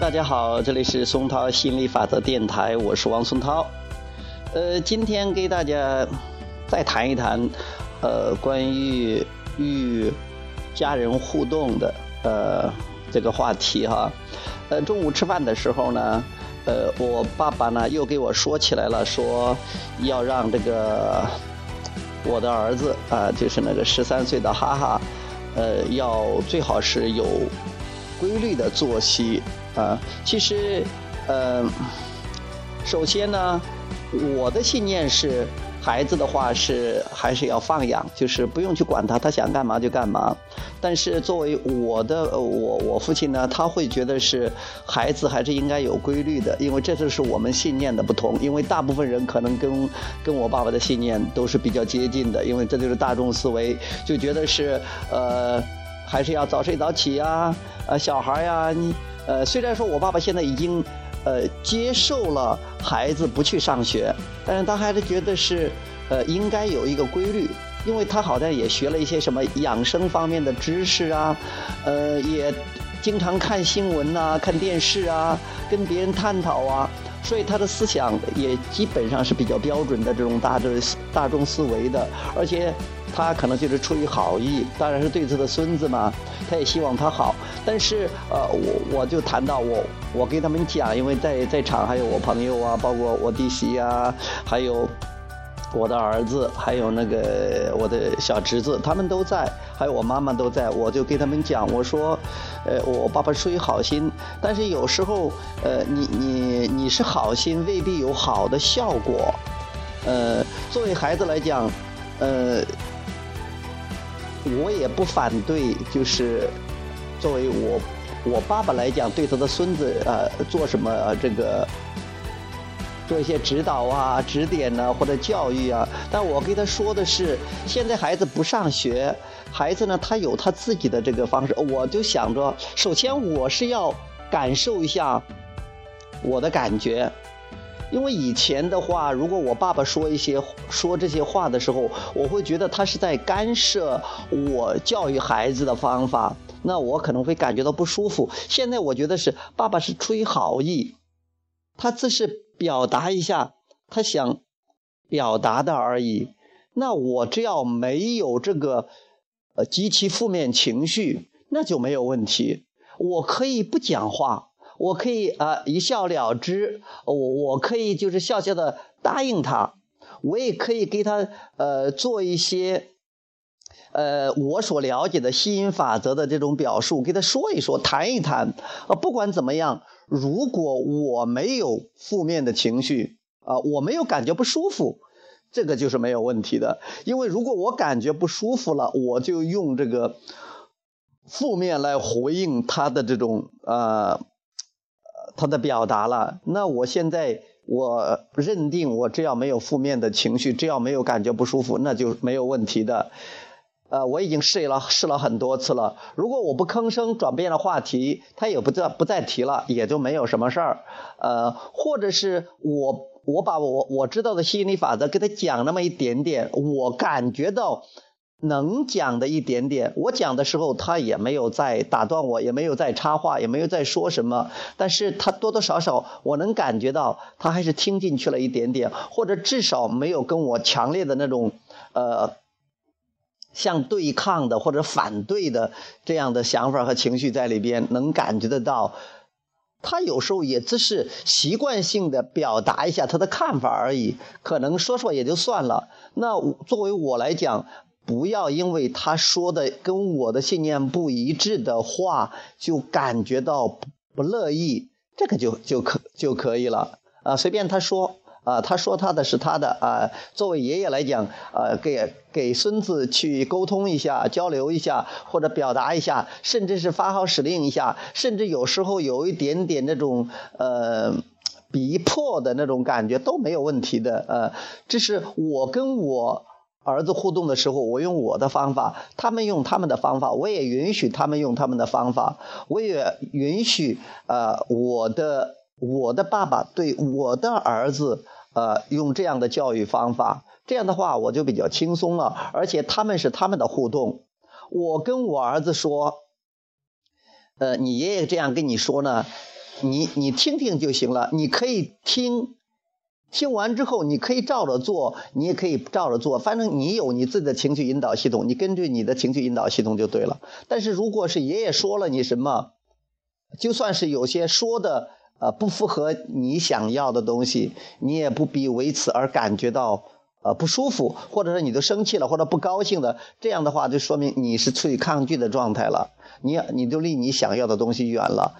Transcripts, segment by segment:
大家好，这里是松涛心理法则电台，我是王松涛。呃，今天给大家再谈一谈，呃，关于与家人互动的呃这个话题哈。呃，中午吃饭的时候呢，呃，我爸爸呢又给我说起来了，说要让这个我的儿子啊，就是那个十三岁的哈哈，呃，要最好是有规律的作息。啊，其实，呃，首先呢，我的信念是，孩子的话是还是要放养，就是不用去管他，他想干嘛就干嘛。但是作为我的我我父亲呢，他会觉得是孩子还是应该有规律的，因为这就是我们信念的不同。因为大部分人可能跟跟我爸爸的信念都是比较接近的，因为这就是大众思维，就觉得是呃，还是要早睡早起呀，呃，小孩呀你。呃，虽然说我爸爸现在已经，呃，接受了孩子不去上学，但是他还是觉得是，呃，应该有一个规律，因为他好像也学了一些什么养生方面的知识啊，呃，也经常看新闻呐，看电视啊，跟别人探讨啊，所以他的思想也基本上是比较标准的这种大众大众思维的，而且。他可能就是出于好意，当然是对他的孙子嘛，他也希望他好。但是，呃，我我就谈到我，我跟他们讲，因为在在场还有我朋友啊，包括我弟媳呀，还有我的儿子，还有那个我的小侄子，他们都在，还有我妈妈都在。我就跟他们讲，我说，呃，我爸爸出于好心，但是有时候，呃，你你你是好心，未必有好的效果。呃，作为孩子来讲，呃。我也不反对，就是作为我我爸爸来讲，对他的孙子呃做什么这个做一些指导啊、指点呢，或者教育啊。但我跟他说的是，现在孩子不上学，孩子呢他有他自己的这个方式。我就想着，首先我是要感受一下我的感觉。因为以前的话，如果我爸爸说一些说这些话的时候，我会觉得他是在干涉我教育孩子的方法，那我可能会感觉到不舒服。现在我觉得是爸爸是出于好意，他只是表达一下他想表达的而已。那我只要没有这个呃极其负面情绪，那就没有问题。我可以不讲话。我可以啊一笑了之，我我可以就是笑笑的答应他，我也可以给他呃做一些，呃我所了解的吸引法则的这种表述，给他说一说，谈一谈啊。不管怎么样，如果我没有负面的情绪啊，我没有感觉不舒服，这个就是没有问题的。因为如果我感觉不舒服了，我就用这个负面来回应他的这种啊。他的表达了，那我现在我认定，我只要没有负面的情绪，只要没有感觉不舒服，那就没有问题的。呃，我已经试了试了很多次了。如果我不吭声，转变了话题，他也不再不再提了，也就没有什么事儿。呃，或者是我我把我我知道的吸引力法则给他讲那么一点点，我感觉到。能讲的一点点，我讲的时候他也没有再打断我，也没有再插话，也没有再说什么。但是他多多少少我能感觉到他还是听进去了一点点，或者至少没有跟我强烈的那种呃像对抗的或者反对的这样的想法和情绪在里边，能感觉得到。他有时候也只是习惯性的表达一下他的看法而已，可能说说也就算了。那作为我来讲。不要因为他说的跟我的信念不一致的话，就感觉到不乐意，这个就就可就可以了啊，随便他说啊，他说他的是他的啊，作为爷爷来讲，呃，给给孙子去沟通一下、交流一下，或者表达一下，甚至是发号施令一下，甚至有时候有一点点那种呃逼迫的那种感觉都没有问题的，呃，这是我跟我。儿子互动的时候，我用我的方法，他们用他们的方法，我也允许他们用他们的方法，我也允许呃我的我的爸爸对我的儿子呃用这样的教育方法，这样的话我就比较轻松了，而且他们是他们的互动，我跟我儿子说，呃你爷爷这样跟你说呢，你你听听就行了，你可以听，听完之后你可以照着做，你也可以照着做，反正你有你自己的情绪引导系统，你根据你的情绪引导系统就对了。但是如果是爷爷说了你什么，就算是有些说的呃不符合你想要的东西，你也不必为此而感觉到呃不舒服，或者是你都生气了或者不高兴的，这样的话就说明你是处于抗拒的状态了，你你都离你想要的东西远了。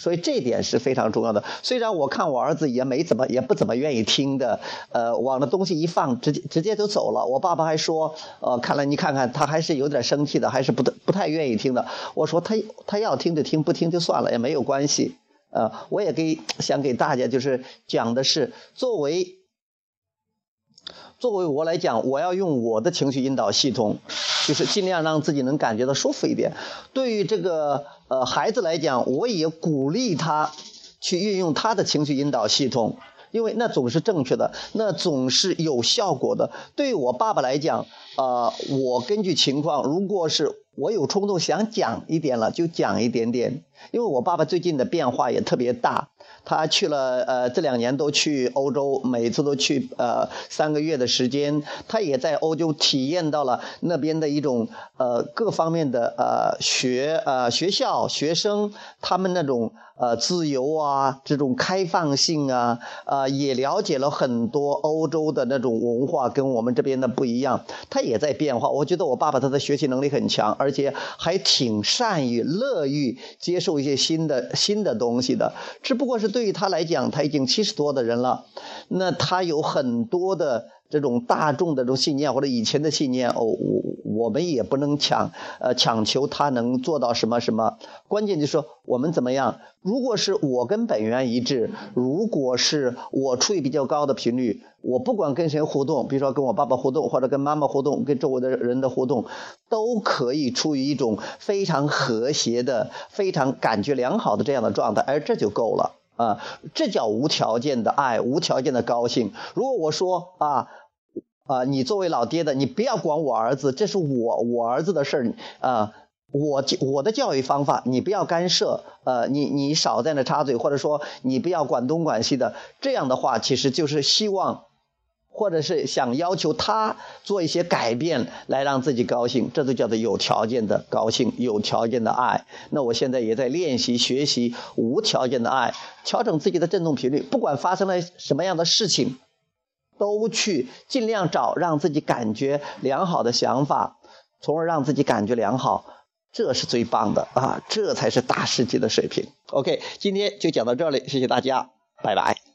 所以这点是非常重要的。虽然我看我儿子也没怎么，也不怎么愿意听的，呃，往那东西一放，直接直接就走了。我爸爸还说，呃，看来你看看他还是有点生气的，还是不不太愿意听的。我说他他要听就听，不听就算了，也没有关系。呃，我也给想给大家就是讲的是，作为作为我来讲，我要用我的情绪引导系统。就是尽量让自己能感觉到舒服一点。对于这个呃孩子来讲，我也鼓励他去运用他的情绪引导系统，因为那总是正确的，那总是有效果的。对于我爸爸来讲，呃，我根据情况，如果是我有冲动想讲一点了，就讲一点点。因为我爸爸最近的变化也特别大。他去了，呃，这两年都去欧洲，每次都去，呃，三个月的时间。他也在欧洲体验到了那边的一种，呃，各方面的，呃，学，呃，学校学生他们那种，呃，自由啊，这种开放性啊，呃，也了解了很多欧洲的那种文化跟我们这边的不一样。他也在变化。我觉得我爸爸他的学习能力很强，而且还挺善于、乐于接受一些新的、新的东西的。只不过如果是。对于他来讲，他已经七十多的人了，那他有很多的这种大众的这种信念或者以前的信念哦，我我们也不能强呃强求他能做到什么什么，关键就是说我们怎么样？如果是我跟本源一致，如果是我处于比较高的频率，我不管跟谁互动，比如说跟我爸爸互动，或者跟妈妈互动，跟周围的人的互动，都可以处于一种非常和谐的、非常感觉良好的这样的状态，而这就够了。啊，这叫无条件的爱，无条件的高兴。如果我说啊啊，你作为老爹的，你不要管我儿子，这是我我儿子的事儿啊，我我的教育方法，你不要干涉，呃，你你少在那插嘴，或者说你不要管东管西的，这样的话，其实就是希望。或者是想要求他做一些改变来让自己高兴，这都叫做有条件的高兴，有条件的爱。那我现在也在练习学习无条件的爱，调整自己的振动频率。不管发生了什么样的事情，都去尽量找让自己感觉良好的想法，从而让自己感觉良好，这是最棒的啊！这才是大师级的水平。OK，今天就讲到这里，谢谢大家，拜拜。